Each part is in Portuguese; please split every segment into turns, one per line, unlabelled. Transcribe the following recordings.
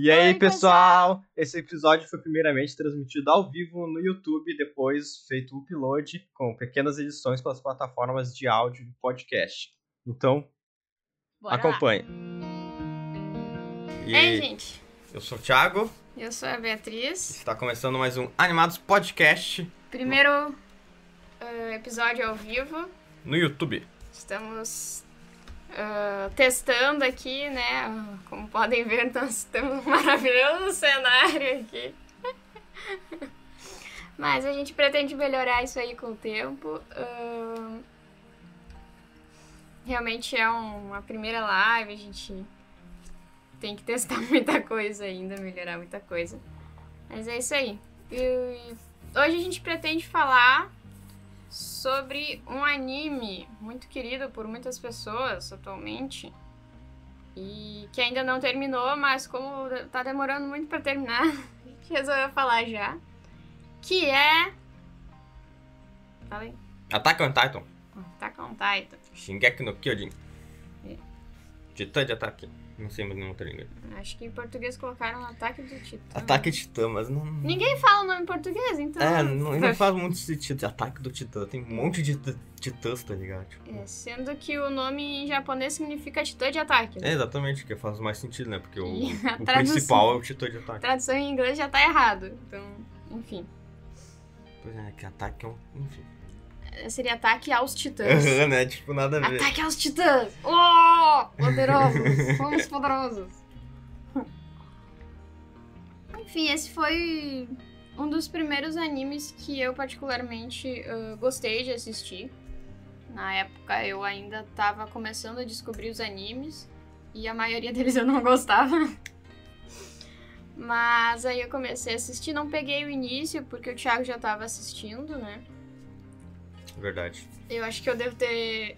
E aí, Oi, pessoal? Esse episódio foi primeiramente transmitido ao vivo no YouTube, depois feito o upload com pequenas edições para as plataformas de áudio e podcast. Então, Bora acompanhe.
E Ei, gente.
Eu sou o Thiago.
Eu sou a Beatriz.
Está começando mais um Animados Podcast.
Primeiro uh, episódio ao vivo.
No YouTube.
Estamos uh, testando aqui, né? Como podem ver, nós temos um maravilhoso cenário aqui. Mas a gente pretende melhorar isso aí com o tempo. Uh, realmente é um, uma primeira live, a gente tem que testar muita coisa ainda, melhorar muita coisa. Mas é isso aí. E, hoje a gente pretende falar sobre um anime muito querido por muitas pessoas atualmente e que ainda não terminou, mas como tá demorando muito para terminar, resolveu falar já. Que é. Fala aí.
Attack on Titan.
Attack on Titan.
Shingeki no Kyojin. É. Titã de ataque. Não sei mais nenhuma outra língua.
Acho que em português colocaram Ataque do Titã.
Ataque Titã, mas não.
Ninguém fala o nome em português, então.
É, não, não faz muito sentido. Ataque do Titã. Tem um monte de titãs, tá ligado?
Tipo... É, sendo que o nome em japonês significa Titã de ataque.
Né? É, exatamente, que faz mais sentido, né? Porque o, o principal é o Titã de ataque. A
tradução em inglês já tá errado. Então, enfim.
Pois é, que ataque é um. Enfim
seria ataque aos titãs.
né? Tipo, nada a
ver. Ataque aos titãs! Oh! Poderosos! Somos poderosos! Enfim, esse foi um dos primeiros animes que eu particularmente uh, gostei de assistir. Na época eu ainda estava começando a descobrir os animes e a maioria deles eu não gostava. Mas aí eu comecei a assistir, não peguei o início porque o Thiago já estava assistindo, né?
Verdade.
Eu acho que eu devo ter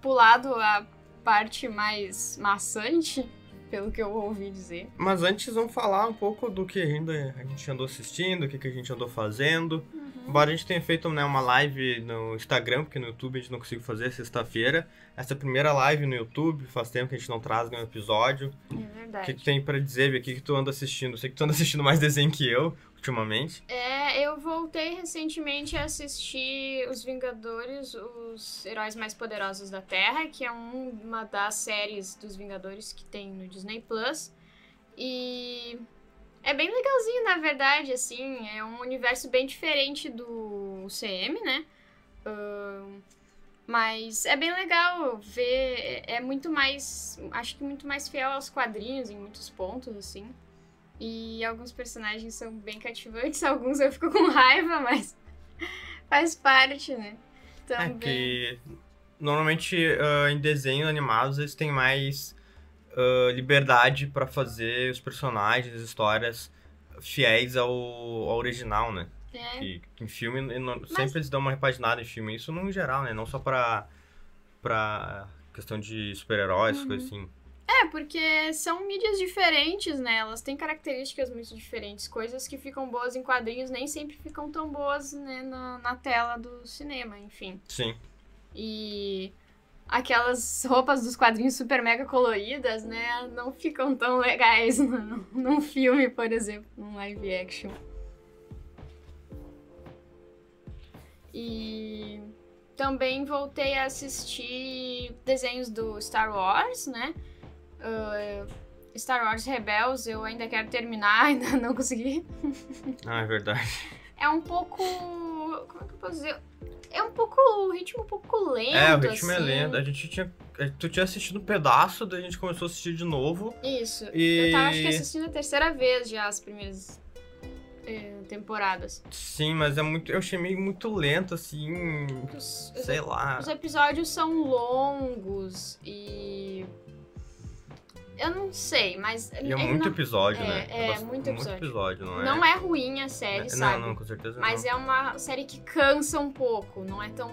pulado a parte mais maçante, pelo que eu ouvi dizer.
Mas antes vamos falar um pouco do que ainda a gente andou assistindo, o que, que a gente andou fazendo. Uhum. Embora a gente tenha feito né, uma live no Instagram, porque no YouTube a gente não conseguiu fazer sexta-feira. Essa é a primeira live no YouTube, faz tempo que a gente não traz nenhum episódio.
É verdade.
O que, que tem para dizer, O que, que tu anda assistindo? Eu sei que tu anda assistindo mais desenho que eu, ultimamente.
É, eu voltei recentemente a assistir Os Vingadores, os Heróis Mais Poderosos da Terra, que é uma das séries dos Vingadores que tem no Disney Plus. E é bem legalzinho, na verdade, assim. É um universo bem diferente do CM, né? Uh, mas é bem legal ver. É muito mais. Acho que muito mais fiel aos quadrinhos em muitos pontos, assim. E alguns personagens são bem cativantes, alguns eu fico com raiva, mas faz parte, né?
Também. É que normalmente uh, em desenhos animados eles têm mais uh, liberdade para fazer os personagens, as histórias fiéis ao, ao original, né?
É.
Que, que em filme, Mas... sempre eles dão uma repaginada em filme, isso no geral, né? Não só pra, pra questão de super-heróis, uhum. coisas assim.
É, porque são mídias diferentes, né? Elas têm características muito diferentes. Coisas que ficam boas em quadrinhos nem sempre ficam tão boas né, na, na tela do cinema, enfim.
Sim.
E aquelas roupas dos quadrinhos super mega coloridas, né, não ficam tão legais no, num filme, por exemplo, num live action. E também voltei a assistir desenhos do Star Wars, né? Uh, Star Wars Rebels eu ainda quero terminar, ainda não consegui.
Ah, é verdade.
É um pouco. Como é que eu posso dizer? é um pouco. O ritmo um pouco lento.
É, o ritmo é
assim.
é lento. A gente tinha. Tu tinha assistido um pedaço, daí a gente começou a assistir de novo.
Isso. E... Eu tava acho que assistindo a terceira vez já as primeiras é, temporadas.
Sim, mas é muito. Eu achei meio muito lento, assim. Os, sei
os,
lá.
Os episódios são longos e eu não sei, mas.
E é muito
não...
episódio,
é,
né?
É, é muito episódio.
Muito episódio, não é?
Não é ruim a série,
é,
sabe?
Não, não, com certeza
Mas
não.
é uma série que cansa um pouco, não é tão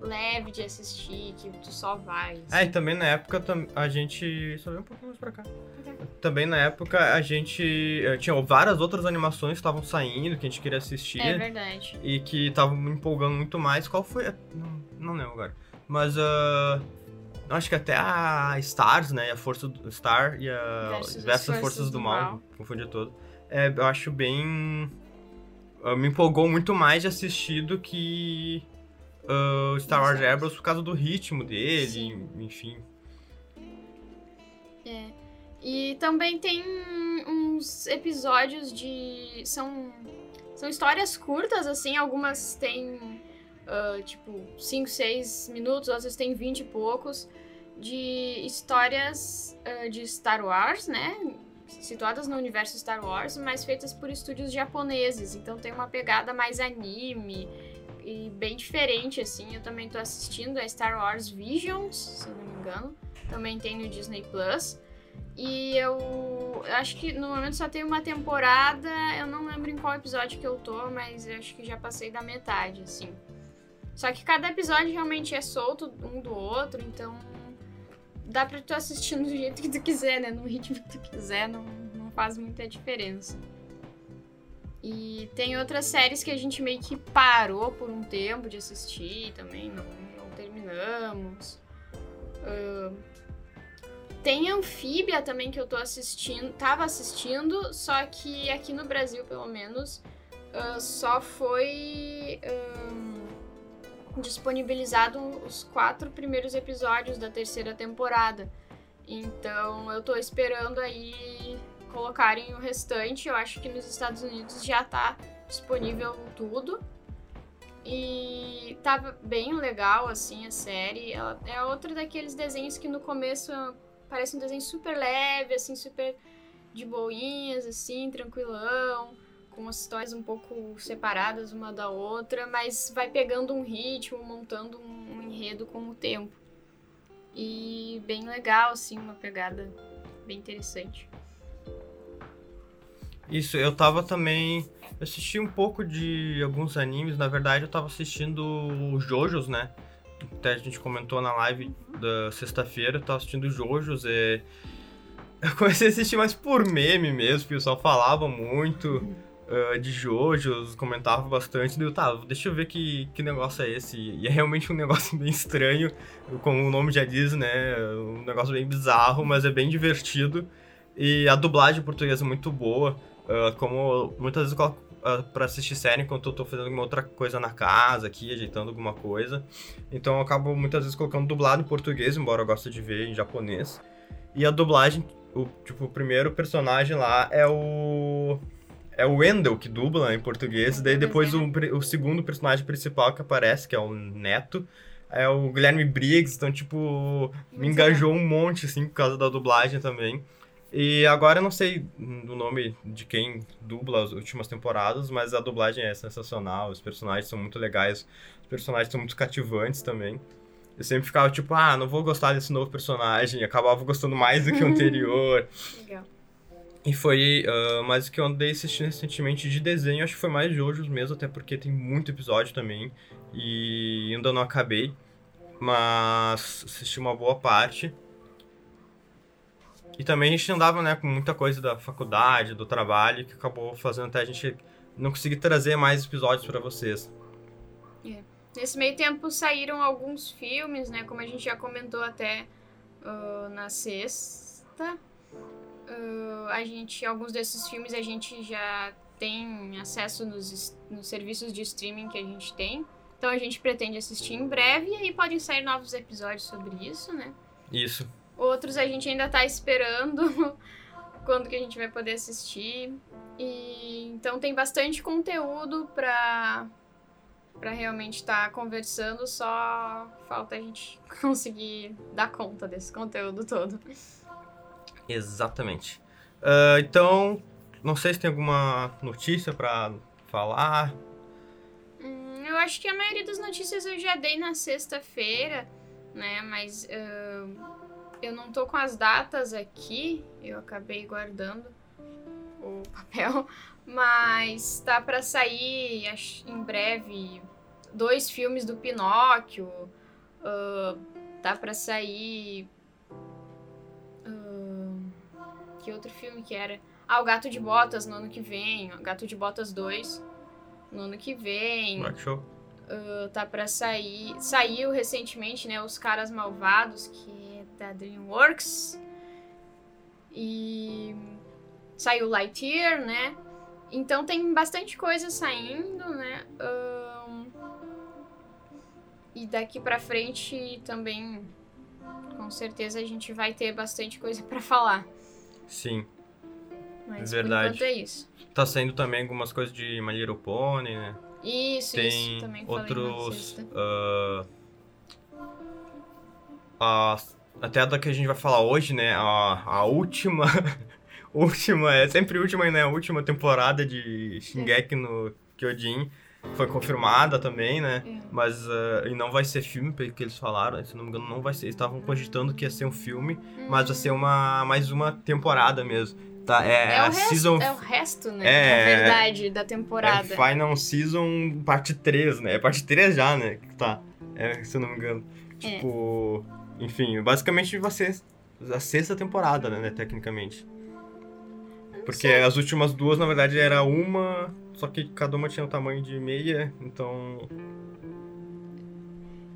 leve de assistir, que tu só vai. Assim.
É, e também na época a gente. Só veio um pouquinho mais pra cá. Okay. Também na época a gente. Tinha várias outras animações que estavam saindo, que a gente queria assistir.
É verdade.
E que estavam me empolgando muito mais. Qual foi? Não, não lembro agora. Mas. Uh Não, acho que até a Stars, né? A Força do Star e a
Versus as
Versus
Forças
do,
do
Mal,
Mal.
confundi todo. É, eu acho bem. ah, me empolgou muito mais de assistir do que ah, Star Wars. Rebels por causa do ritmo dele,
Sim.
enfim.
É. E também tem uns episódios de. São, são histórias curtas, assim, algumas têm ah, tipo 5, 6 minutos, outras têm 20 e poucos, de histórias ah, de Star Wars, né? Situadas no universo Star Wars, mas feitas por estúdios japoneses. Então tem uma pegada mais anime e bem diferente, assim. Eu também tô assistindo a Star Wars Visions, se não me engano. Também tem no Disney Plus. E eu acho que no momento só tem uma temporada. Eu não lembro em qual episódio que eu tô, mas eu acho que já passei da metade, assim. Só que cada episódio realmente é solto um do outro, então dá pra tu assistir do jeito que tu quiser, né? No ritmo que tu quiser, não, não faz muita diferença. E tem outras séries que a gente meio que parou por um tempo de assistir também, não, não terminamos. Ahn, tem Anfíbia também que eu tô assistindo, tava assistindo, só que aqui no Brasil, pelo menos, ah, só foi ahn, disponibilizado os quatro primeiros episódios da terceira temporada. Então eu tô esperando aí colocarem o restante. Eu acho que nos Estados Unidos já tá disponível tudo. E tava bem legal, assim, a série. Ela é outra daqueles desenhos que no começo parece um desenho super leve, assim, super de boinhas, assim, tranquilão, com as histórias um pouco separadas uma da outra, mas vai pegando um ritmo, montando um enredo com o tempo. E bem legal, assim, uma pegada bem interessante.
Isso, eu tava também. Eu assisti um pouco de alguns animes, na verdade eu tava assistindo o Jojos, né? Até a gente comentou na live da sexta-feira, eu tava assistindo Jojos e. Eu comecei a assistir mais por meme mesmo, porque o pessoal falava muito ah, de Jojos, comentava bastante. Daí eu, tá, deixa eu ver que, que negócio é esse. E é realmente um negócio bem estranho, como o nome já diz, né? Um negócio bem bizarro, mas é bem divertido. E a dublagem portuguesa é muito boa. Ah, como muitas vezes eu coloco ah, pra assistir série enquanto eu tô fazendo alguma outra coisa na casa aqui, ajeitando alguma coisa. Então eu acabo muitas vezes colocando dublado em português, embora eu goste de ver em japonês. E a dublagem, o, tipo, o primeiro personagem lá é o. É o Wendell que dubla em português. Daí depois o, o segundo personagem principal que aparece, que é o Neto, é o Guilherme Briggs. Então, tipo, me engajou um monte, assim, por causa da dublagem também. E agora eu não sei o nome de quem dubla as últimas temporadas, mas a dublagem é sensacional, os personagens são muito legais, os personagens são muito cativantes também. Eu sempre ficava tipo, ah, não vou gostar desse novo personagem, e acabava gostando mais do que o anterior.
Legal.
E foi ah, mais o que eu andei assistindo recentemente de desenho, acho que foi mais Jojos mesmo, até porque tem muito episódio também, e ainda não acabei, mas assisti uma boa parte. E também a gente andava, né, com muita coisa da faculdade, do trabalho, que acabou fazendo até a gente não conseguir trazer mais episódios pra vocês.
Nesse meio tempo saíram alguns filmes, né? Como a gente já comentou até ah, na sexta. Ah, a gente, alguns desses filmes a gente já tem acesso nos, nos serviços de streaming que a gente tem. Então a gente pretende assistir em breve e aí podem sair novos episódios sobre isso, né?
Isso.
Outros a gente ainda tá esperando quando que a gente vai poder assistir. E então tem bastante conteúdo pra para realmente estar conversando, só falta a gente conseguir dar conta desse conteúdo todo.
Exatamente. Ah, então, não sei se tem alguma notícia pra falar.
Hum, eu acho que a maioria das notícias eu já dei na sexta-feira, né? Mas ah, eu não tô com as datas aqui, eu acabei guardando o papel, mas tá pra sair em breve dois filmes do Pinóquio, ah, tá pra sair. Que outro filme que era? Ah, o Gato de Botas no ano que vem, o Gato de Botas 2 no ano que vem.
Black Show.
Uh, tá pra sair. Saiu recentemente, né? Os Caras Malvados, que é da DreamWorks. E saiu Lightyear, né? Então tem bastante coisa saindo, né? Um, e daqui pra frente também, com certeza, a gente vai ter bastante coisa para falar.
Sim.
Mas
Verdade.
é isso.
Tá saindo também algumas coisas de My Little Pony, né?
Isso,
Tem
isso. Também
outros.
sexta.
ah, a- até a da que a gente vai falar hoje, né? A, a última. última, é sempre última, né? A última temporada de Shingeki no Kyojin foi confirmada também, né?
É.
Mas. ah, e não vai ser filme, pelo que eles falaram, se não me engano, não vai ser. Eles estavam cogitando que ia ser um filme, mas vai ser uma, mais uma temporada mesmo. Tá, é,
É,
a
o resto,
season
é o resto, né?
É,
Na verdade, da
É
temporada.
Final Season parte 3, né? É parte 3 já, né? Tá. É, se eu não me engano. Tipo. Enfim, basicamente vai ser a sexta temporada, né? Tecnicamente. Porque as últimas duas, na verdade, era uma. Só que cada uma tinha o tamanho de meia, então.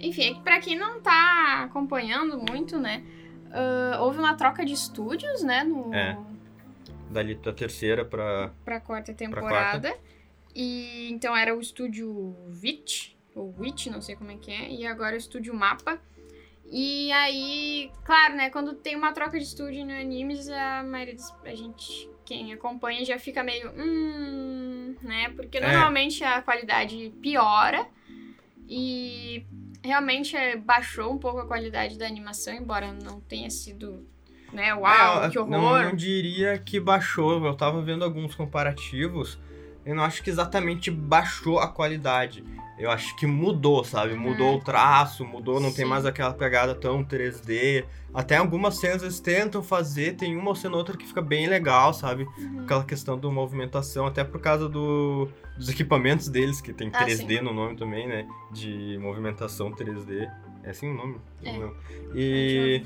Enfim, é pra quem não tá acompanhando muito, né? ah, houve uma troca de estúdios, né? No,
É. Dali da terceira pra.
pra quarta temporada. E então era o estúdio Vit, ou Witch, não sei como é que é, e agora o estúdio Mapa. E aí, claro, né, quando tem uma troca de estúdio no animes, a maioria dos, a gente, quem acompanha já fica meio, hum, né, porque
É.
normalmente a qualidade piora e realmente é, baixou um pouco a qualidade da animação, embora não tenha sido, né, uau,
É,
que
Não,
horror.
não diria que baixou. Eu tava vendo alguns comparativos. Eu não acho que exatamente baixou a qualidade. Eu acho que mudou, sabe? Mudou o traço, mudou, não tem
Sim.
mais aquela pegada tão 3D. Até algumas cenas eles tentam fazer, tem uma cena ou outra que fica bem legal, sabe?
Uhum.
Aquela questão da movimentação, até por causa do, dos equipamentos deles, que tem
Ah,
3D no nome também, né? De movimentação 3D. É assim o nome?
É.
Não. E.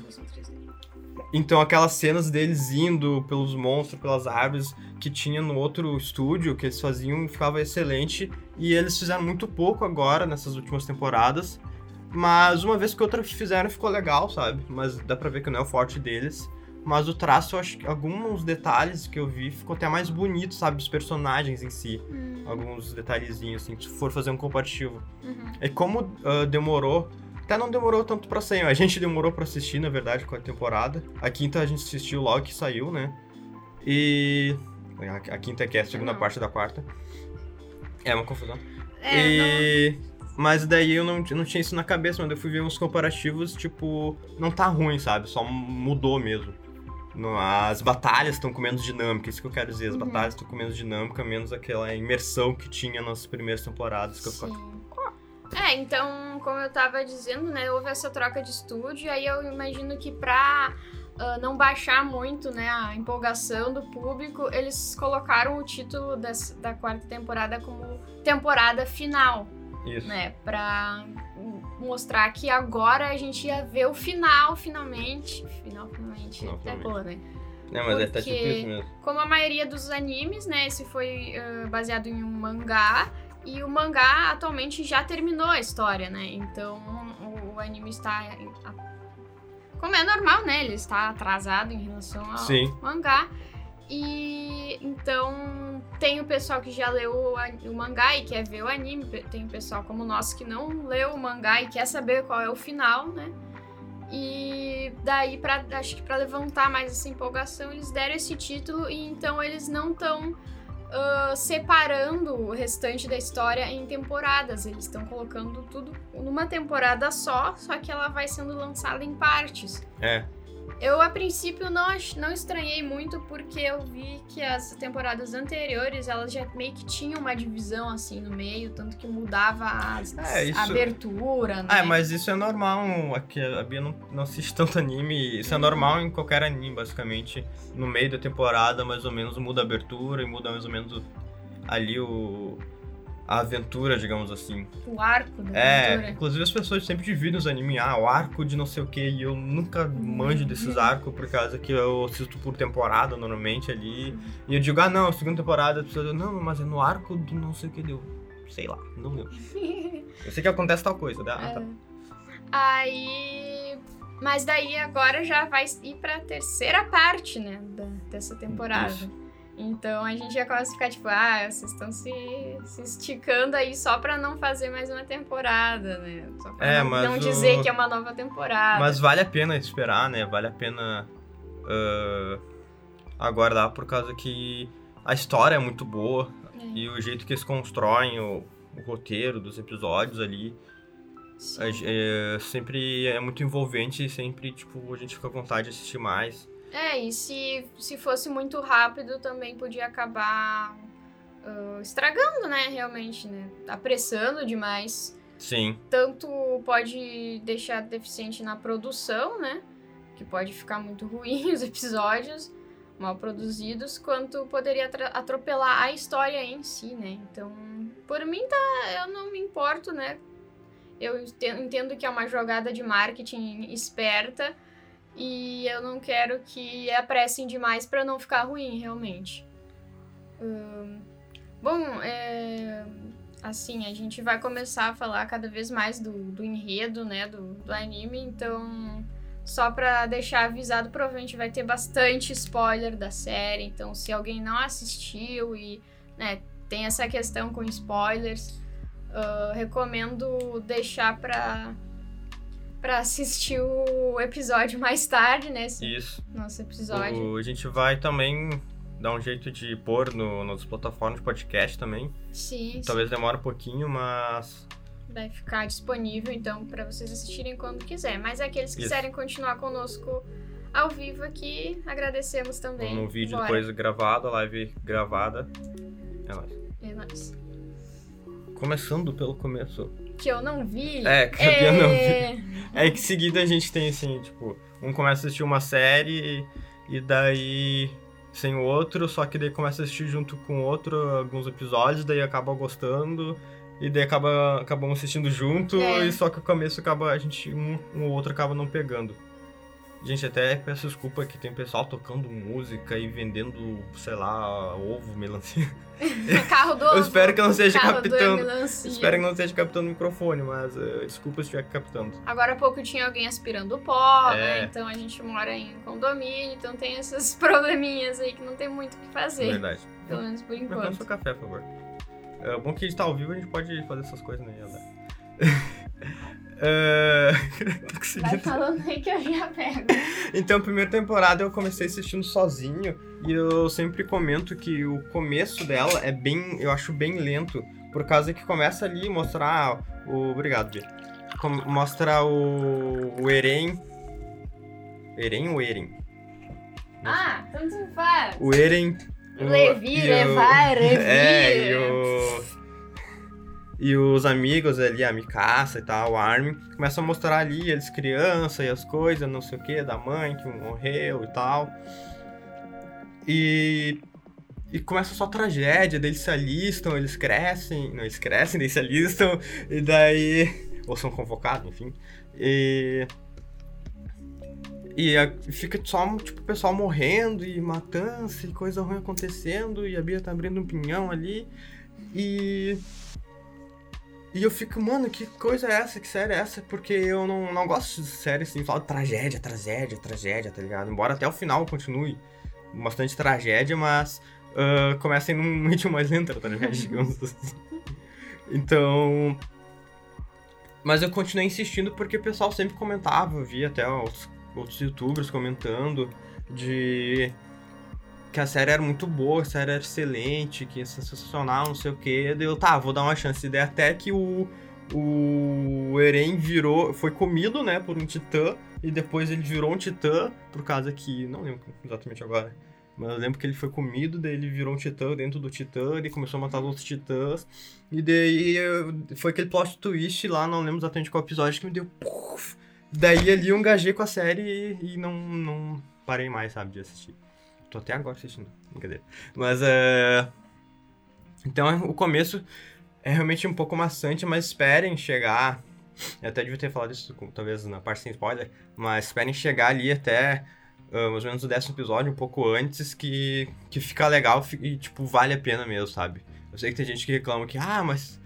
Então, aquelas cenas deles indo pelos monstros, pelas árvores que tinha no outro estúdio que eles faziam, ficava excelente. E eles fizeram muito pouco agora, nessas últimas temporadas. Mas uma vez que outra fizeram, ficou legal, sabe? Mas dá pra ver que não é o forte deles. Mas o traço, eu acho que alguns detalhes que eu vi ficou até mais bonito, sabe? Dos personagens em si.
Hum,
Alguns detalhezinhos, assim, se for fazer um comparativo.
uhum.
É como ah, demorou. Até não demorou tanto pra sair. A gente demorou pra assistir, na verdade, com a temporada. A quinta a gente assistiu logo que saiu, né? E. A, a quinta que é a segunda
Não.
parte da quarta. É uma confusão.
É, não-
e. Mas daí eu não, não tinha isso na cabeça, mas eu fui ver uns comparativos, tipo, não tá ruim, sabe? Só mudou mesmo. No- As batalhas estão com menos dinâmica, isso que eu quero dizer. As
Uhum.
batalhas estão com menos dinâmica, menos aquela imersão que tinha nas primeiras temporadas. Que eu.
É, então, como eu tava dizendo, né, houve essa troca de estúdio, aí eu imagino que pra ah, não baixar muito, né, a empolgação do público, eles colocaram o título dessa- da quarta temporada como temporada final,
Isso.
né, pra mostrar que agora a gente ia ver o final, finalmente. Final, finalmente,
Final,
até
finalmente.
boa, né?
É, mas é até tipo
Porque-
isso mesmo.
Como a maioria dos animes, né? Esse foi ah, baseado em um mangá. E o mangá atualmente já terminou a história, né? Então o, o anime está. Como é normal, né? Ele está atrasado em relação ao
Sim.
mangá. E então tem o pessoal que já leu o, o mangá e quer ver o anime. Tem o pessoal como nós que não leu o mangá e quer saber qual é o final, né? E daí, pra, acho que pra levantar mais essa empolgação, eles deram esse título e então eles não estão separando o restante da história em temporadas. Eles estão colocando tudo numa temporada só, só que ela vai sendo lançada em partes.
É.
Eu, a princípio, não, não estranhei muito porque eu vi que as temporadas anteriores, elas já meio que tinham uma divisão, assim, no meio, tanto que mudava as,
É, isso-
a abertura, né?
Ah, mas isso é normal. Aqui a Bia não, não assiste tanto anime. Isso é normal em qualquer anime, basicamente. No meio da temporada, mais ou menos, muda a abertura e muda mais ou menos ali o. A aventura, digamos assim.
O arco da
É,
abertura.
inclusive as pessoas sempre dividem os animes, ah, o arco de não sei o que, e eu nunca manjo desses arcos, por causa que eu assisto por temporada normalmente ali. E eu digo, ah não, segunda temporada, a pessoa diz, não, mas é no arco do não sei o que deu. Sei lá, não lembro. Eu sei que acontece tal coisa. Né? Ah, tá.
É. Aí. Mas daí agora já vai ir pra terceira parte, né? Da, dessa temporada.
Isso.
Então a gente já começa a ficar tipo, ah, vocês estão se, se esticando aí só pra não fazer mais uma temporada, né? Só pra
É,
não, não
o-
dizer que é uma nova temporada.
Mas vale a pena esperar, né? Vale a pena ah, aguardar por causa que a história é muito boa
É,
e o jeito que eles constroem o, o roteiro dos episódios ali é, é- sempre é muito envolvente e sempre, tipo, a gente fica com vontade de assistir mais.
É, e se, se fosse muito rápido também podia acabar ah, estragando, né? Realmente, né? Apressando demais.
Sim,
Tanto pode deixar deficiente na produção, né? Que pode ficar muito ruim os episódios, mal produzidos, quanto poderia atropelar a história em si, né? Então, por mim, tá, eu não me importo, né? Eu ente- entendo que é uma jogada de marketing esperta e eu não quero que apressem demais pra não ficar ruim, realmente. Ahn, bom, é, assim, a gente vai começar a falar cada vez mais do, do enredo, né, do, do anime, então, só pra deixar avisado, provavelmente vai ter bastante spoiler da série, então se alguém não assistiu e, né, tem essa questão com spoilers, ah, recomendo deixar pra, pra assistir o episódio mais tarde, né, esse
isso.
nosso episódio.
O- a gente vai também dar um jeito de pôr no, nas plataformas de podcast também.
Sim,
Talvez demore um pouquinho, mas
vai ficar disponível, então, para vocês assistirem quando quiser. Mas aqueles que
Isso.
quiserem continuar conosco ao vivo aqui, agradecemos também.
no vídeo
Bora.
depois gravado, a live gravada. É nóis.
É nóis.
Começando pelo começo.
Que eu não vi.
É, que eu não vi.
É,
É que seguida a gente tem assim, tipo, um começa a assistir uma série e daí sem o outro, só que daí começa a assistir junto com outro alguns episódios, daí acaba gostando, e daí acaba acabamos assistindo junto,
É.
e só que o começo acaba a gente um, um ou outro acaba não pegando. Gente, até peço desculpa que tem pessoal tocando música e vendendo, sei lá, ovo, melancia.
Carro do
Eu espero que não seja
carro do
captando. Espero que não esteja captando o microfone, mas eh, desculpa se estiver captando.
Agora há pouco tinha alguém aspirando pó,
É.
né? Então a gente mora em condomínio, então tem esses probleminhas aí que não tem muito o que fazer.
Verdade.
Pelo menos por
Me alcança o
enquanto.
café, por favor. É bom que a gente tá ao vivo, a gente pode fazer essas coisas, né? Conseguindo.
Vai falando aí que eu já pego.
Então, a primeira temporada eu comecei assistindo sozinho e eu sempre comento que o começo dela é bem, eu acho bem lento, por causa que começa ali mostrar o, obrigado, Bia. Mostra o, o Eren, Eren ou Eren?
Ah, tanto faz.
O Eren, o-
Levi,
o-
levar, revir.
É, e o... E os amigos ali, a Mikasa e tal, o Armin, começam a mostrar ali eles criança e as coisas, não sei o que, da mãe que morreu e tal. E... E começa só tragédia, daí eles se alistam, eles crescem, não, eles crescem, daí se alistam, e daí... Ou são convocados, enfim. E... E fica só, tipo, o pessoal morrendo e matança e coisa ruim acontecendo, e a Bia tá abrindo um pinhão ali. E. E eu fico, mano, que coisa é essa? Que série é essa? Porque eu não, não gosto de série assim, fala tragédia, tragédia, tragédia, tá ligado? Embora até o final continue bastante tragédia, mas ah, começa em um ritmo mais lento a tragédia, digamos assim. Então. Mas eu continuei insistindo porque o pessoal sempre comentava, eu via até os outros youtubers comentando de que a série era muito boa, a série era excelente, que é sensacional, não sei o que. Daí eu, tá, vou dar uma chance. Daí até que o, o Eren virou, foi comido, né, por um titã, e depois ele virou um titã, por causa que, não lembro exatamente agora, mas eu lembro que ele foi comido, daí ele virou um titã dentro do titã, ele começou a matar os outros titãs, e daí foi aquele plot twist lá, não lembro exatamente qual episódio, que me deu... Puff, Daí ali eu engajei com a série e, e não, não parei mais, sabe, de assistir. Tô até agora assistindo, brincadeira. Mas, é... Então, o começo é realmente um pouco maçante, mas esperem chegar... Eu até devia ter falado isso, talvez, na parte sem spoiler, mas esperem chegar ali até ah, mais ou menos o décimo episódio, um pouco antes, que, que fica legal e, tipo, vale a pena mesmo, sabe? Eu sei que tem gente que reclama que, ah, mas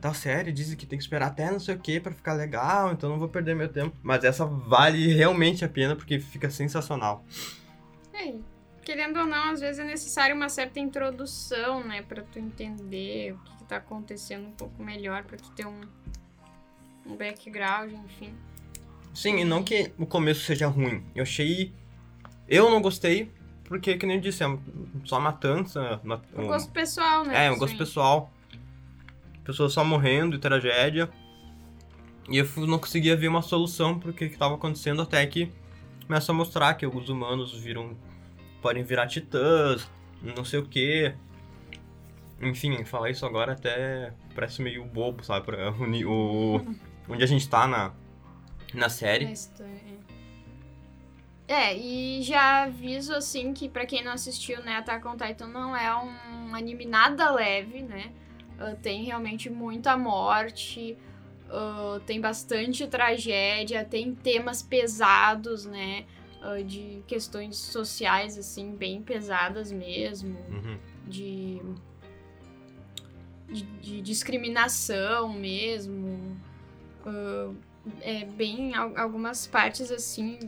tal série dizem que tem que esperar até não sei o que para ficar legal, então não vou perder meu tempo. Mas essa vale realmente a pena porque fica sensacional.
É, querendo ou não, às vezes é necessário uma certa introdução, né, para tu entender o que, que tá acontecendo um pouco melhor, para tu ter um, um background, enfim.
Sim, e não que o começo seja ruim. Eu achei. Eu não gostei, porque, que nem eu disse, é só matança.
Um gosto pessoal, né?
É, um gosto pessoal. Pessoas só morrendo e tragédia. E eu não conseguia ver uma solução pro que estava acontecendo até que começa a mostrar que os humanos viram. Podem virar titãs, não sei o que. Enfim, falar isso agora até parece meio bobo, sabe? Pra, o, o, onde a gente tá na, na série.
É, e já aviso assim que para quem não assistiu, né, Attack on Titan não é um anime nada leve, né? Uh, tem realmente muita morte, uh, tem bastante tragédia, tem temas pesados, né? Uh, de questões sociais, assim, bem pesadas mesmo.
Uhum.
De, de, de, discriminação mesmo. é bem algumas partes assim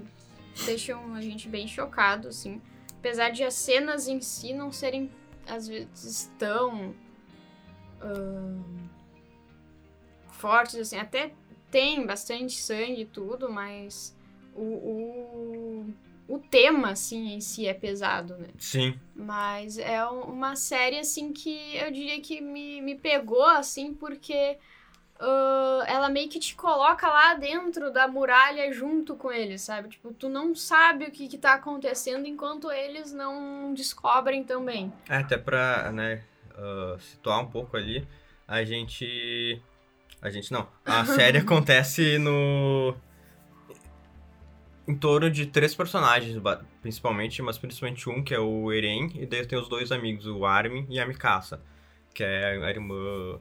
deixam a gente bem chocado, assim. Apesar de as cenas em si não serem, às vezes, tão. Uh, fortes, assim. Até tem bastante sangue e tudo, mas o, o, o tema, assim, em si é pesado, né?
Sim.
Mas é uma série, assim, que eu diria que me, me pegou, assim, porque uh, ela meio que te coloca lá dentro da muralha junto com eles, sabe? Tipo, tu não sabe o que, que tá acontecendo enquanto eles não descobrem também.
É, até pra, né, uh, situar um pouco ali, a gente. A gente não. A série acontece no. Em torno de três personagens, principalmente, mas principalmente um, que é o Eren, e daí tem os dois amigos, o Armin e a Mikasa, que é a irmã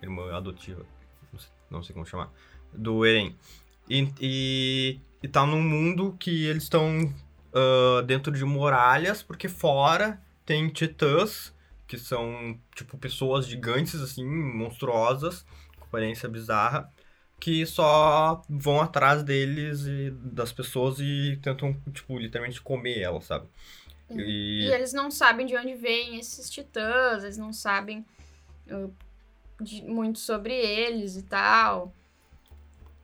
irmã adotiva, não sei, não sei como chamar, do Eren. E, e, e tá num mundo que eles estão uh, dentro de muralhas, porque fora tem titãs, que são, tipo, pessoas gigantes, assim, monstruosas, com aparência bizarra, que só vão atrás deles e das pessoas e tentam, tipo, literalmente comer elas, sabe?
E... e eles não sabem de onde vêm esses titãs, eles não sabem uh, de, muito sobre eles e tal.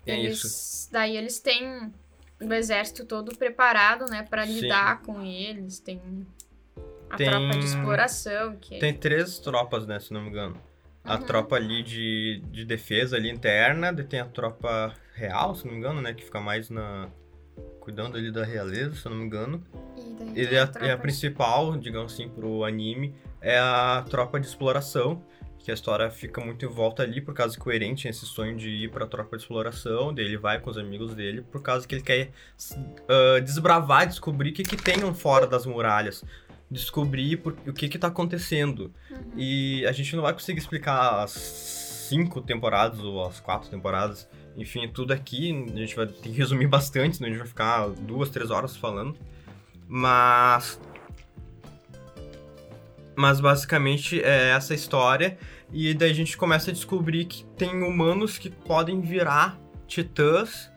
É
eles,
isso.
Daí eles têm o exército todo preparado, né, para lidar com eles. Tem a tem... tropa de exploração. Que...
É tem três tropas, né, se não me engano. A uhum. tropa ali de, de defesa ali interna, tem a tropa real, se não me engano, né, que fica mais na cuidando ali da realeza, se não me engano.
E,
é a, a principal, digamos assim, pro anime, é a tropa de exploração, que a história fica muito em volta ali, por causa que o Eren tinha esse sonho de ir pra tropa de exploração, daí ele vai com os amigos dele, por causa que ele quer uh, desbravar, descobrir o que, que tem fora das muralhas. Descobrir por, o que que tá acontecendo.
Uhum.
E a gente não vai conseguir explicar as cinco temporadas ou as quatro temporadas. Enfim, tudo aqui. A gente vai ter que resumir bastante, senão a gente vai ficar duas, três horas falando. Mas mas basicamente é essa história. E daí a gente começa a descobrir que tem humanos que podem virar titãs.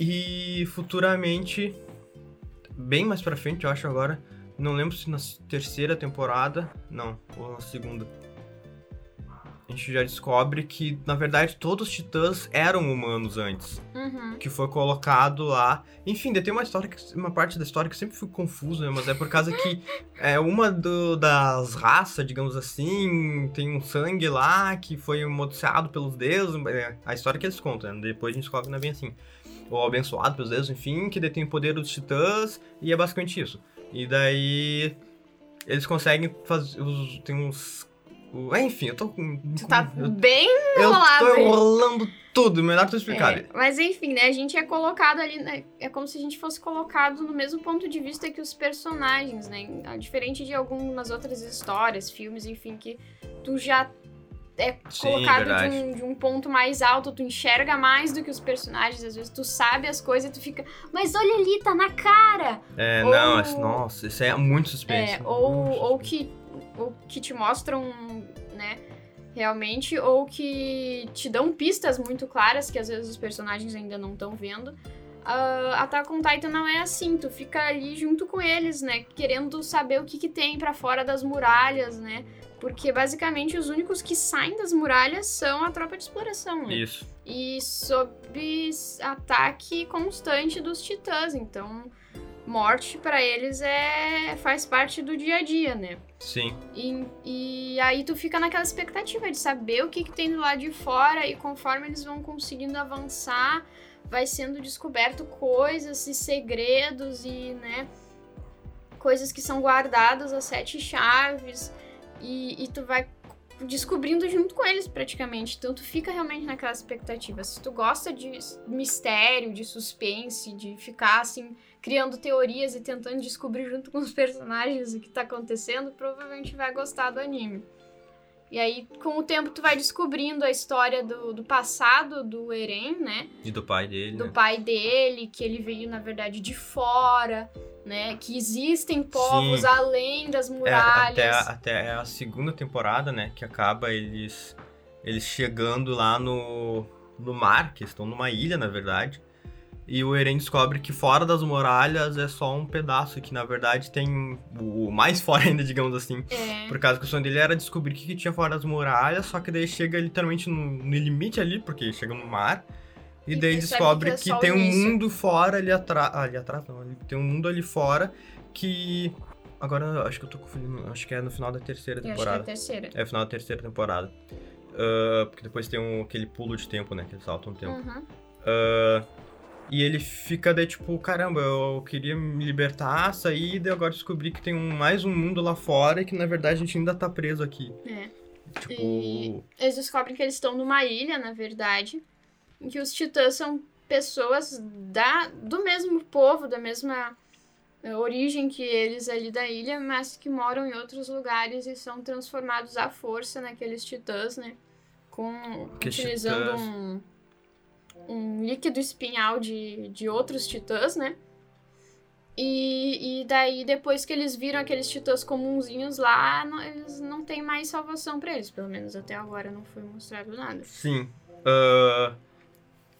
E futuramente, bem mais pra frente, eu acho agora. Não lembro se na terceira temporada. Não, ou na segunda a gente já descobre que, na verdade, todos os titãs eram humanos antes.
Uhum.
Que foi colocado lá. Enfim, tem uma história, que, uma parte da história que eu sempre fico confuso, né? Mas é por causa que é uma do, das raças, digamos assim, tem um sangue lá que foi amaldiçoado pelos deuses. É a história que eles contam, né? Depois a gente descobre que não é bem assim. Ou abençoado pelos deuses, enfim, que detém o poder dos titãs. E é basicamente isso. E daí eles conseguem fazer. Tem uns enfim, eu tô com.
Tu tá bem enrolado.
Eu tô enrolando tudo, melhor tu explicar.
É, mas enfim, né? A gente é colocado ali, né? É como se a gente fosse colocado no mesmo ponto de vista que os personagens, né? Diferente de algumas outras histórias, filmes, enfim, que tu já é Sim, colocado de um, de um, ponto mais alto, tu enxerga mais do que os personagens, às vezes tu sabe as coisas e tu fica, mas olha ali, tá na cara!
É, ou, não, nossa, isso é muito suspense.
É, ou, ou que ou que te mostram, né, realmente, ou que te dão pistas muito claras que às vezes os personagens ainda não estão vendo. Uh, Attack on Titan não é assim, tu fica ali junto com eles, né? Querendo saber o que, que tem para fora das muralhas, né? Porque basicamente os únicos que saem das muralhas são a tropa de exploração, né?
Isso.
E sob ataque constante dos titãs, então morte para eles é faz parte do dia a dia, né?
Sim.
E, e aí tu fica naquela expectativa de saber o que, que tem do lado de fora e conforme eles vão conseguindo avançar, vai sendo descoberto coisas e segredos e, né, coisas que são guardadas as sete chaves e, e tu vai descobrindo junto com eles praticamente. Então tu fica realmente naquela expectativa. Se tu gosta de mistério, de suspense, de ficar assim criando teorias e tentando descobrir junto com os personagens o que tá acontecendo, provavelmente vai gostar do anime. E aí, com o tempo, tu vai descobrindo a história do, do passado do Eren, né?
E do pai dele.
Do
né?
pai dele, que ele veio, na verdade, de fora, né? Que existem povos
Sim.
além das
É,
muralhas.
até, a- até a segunda temporada, né? Que acaba eles, eles chegando lá no, no mar, que estão numa ilha, na verdade. E o Eren descobre que fora das muralhas é só um pedaço, que na verdade tem o mais fora ainda, digamos assim.
É.
Por causa que o sonho dele era descobrir o que, que tinha fora das muralhas, só que daí chega literalmente no, no limite ali, porque chega no mar. E,
E
daí descobre
que é
que, tem um mundo fora ali atrás. Ali atrás, não, ali, tem um mundo ali fora que. Agora eu acho que eu tô confundindo. Acho que é no final da terceira
Eu acho que é a
temporada.
terceira.
É, final da terceira temporada. Ah, porque depois tem um, aquele pulo de tempo, né? Que eles saltam o tempo.
Uhum.
Ah, e ele fica daí, tipo, caramba, eu queria me libertar, sair, e agora descobri que tem um, mais um mundo lá fora e que na verdade a gente ainda tá preso aqui.
É.
Tipo.
E- Eles descobrem que eles estão numa ilha, na verdade, em que os titãs são pessoas da, do mesmo povo, da mesma eh, origem que eles ali da ilha, mas que moram em outros lugares e são transformados à força naqueles titãs, né? Com,
Que
utilizando
titãs?
um, um líquido espinhal de, de outros titãs, né? E, e daí, depois que eles viram aqueles titãs comunzinhos lá, não- eles não tem mais salvação pra eles. Pelo menos até agora não foi mostrado nada.
Sim. Ah,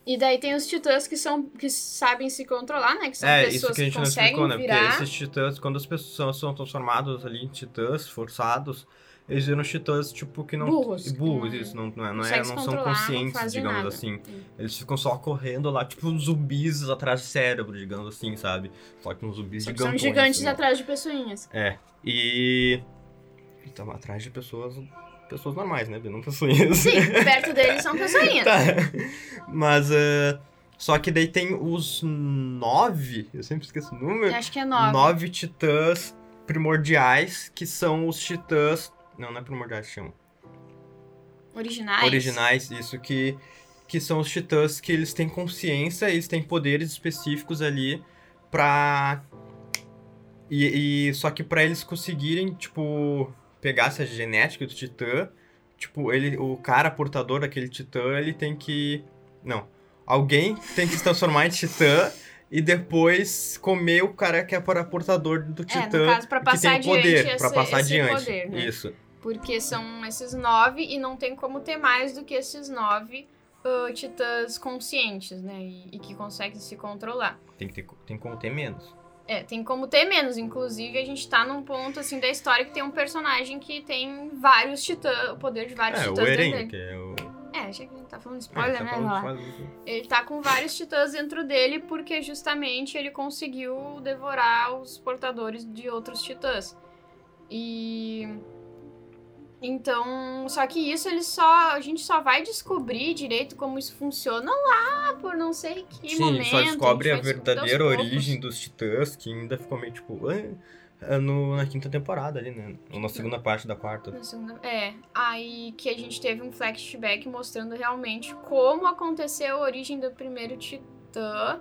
E daí tem os titãs que são que sabem se controlar, né? Que são
é,
pessoas
isso que a gente não
conseguem
explicou, né?
virar.
Porque esses titãs, quando as pessoas são transformadas ali em titãs, forçados, eles viram titãs, tipo, que não.
Burros,
Burros,
não-
isso, não, não, é, não, é, não são
não
conscientes,
fazem
digamos
nada.
assim. Eles ficam só correndo lá, tipo zumbis atrás do cérebro, digamos assim, sabe? Só que uns zumbis gigantões.
são gigantes
assim.
atrás de pessoinhas.
É. E. Então, atrás de pessoas. Pessoas normais, né? Não pessoinhas.
Sim, perto deles são pessoinhas.
Tá. Mas. eh, só que daí tem os nove. Eu sempre esqueço o número.
Eu acho que é nove.
Nove titãs primordiais, que são os titãs. Não, não é primordiais, chama.
Originais.
Originais, isso que. Que são os titãs que eles têm consciência, eles têm poderes específicos ali pra. E, e- só que pra eles conseguirem, tipo, pegar essa genética do titã, tipo, ele, o cara portador daquele titã, ele tem que. Não. Alguém tem que se transformar em titã e depois comer o cara que é para portador do
É,
titã.
no caso, pra
que
passar
tem o poder,
adiante
pra
esse-
passar
esse
adiante.
poder, né?
Isso.
Porque são esses nove e não tem como ter mais do que esses nove ah, titãs conscientes, né? E, e que conseguem se controlar.
Tem que ter, tem como ter menos.
É, tem como ter menos. Inclusive, a gente tá num ponto, assim, da história que tem um personagem que tem vários titãs, o poder de vários
É, o
titãs dentro
Eren,
dele.
que é o.
É, achei que a gente tá falando
É,
spoiler,
tá
né?
falando spoiler.
Ele tá com vários titãs dentro dele porque justamente ele conseguiu devorar os portadores de outros titãs. E então, só que isso ele só a gente só vai descobrir direito como isso funciona lá por não sei que
Sim,
momento.
só descobre a verdadeira
poucos.
origem dos titãs, que ainda ficou meio tipo. "Ah", é no, na quinta temporada ali, né? Ou na segunda parte da quarta.
Segunda- É, aí que a gente teve um flashback mostrando realmente como aconteceu a origem do primeiro Titã.